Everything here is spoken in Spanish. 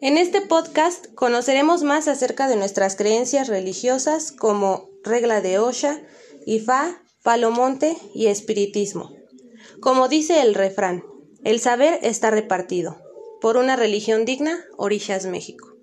En este podcast conoceremos más acerca de nuestras creencias religiosas como regla de Osha, Ifá, Palomonte y espiritismo. Como dice el refrán, el saber está repartido. Por una religión digna, orillas México.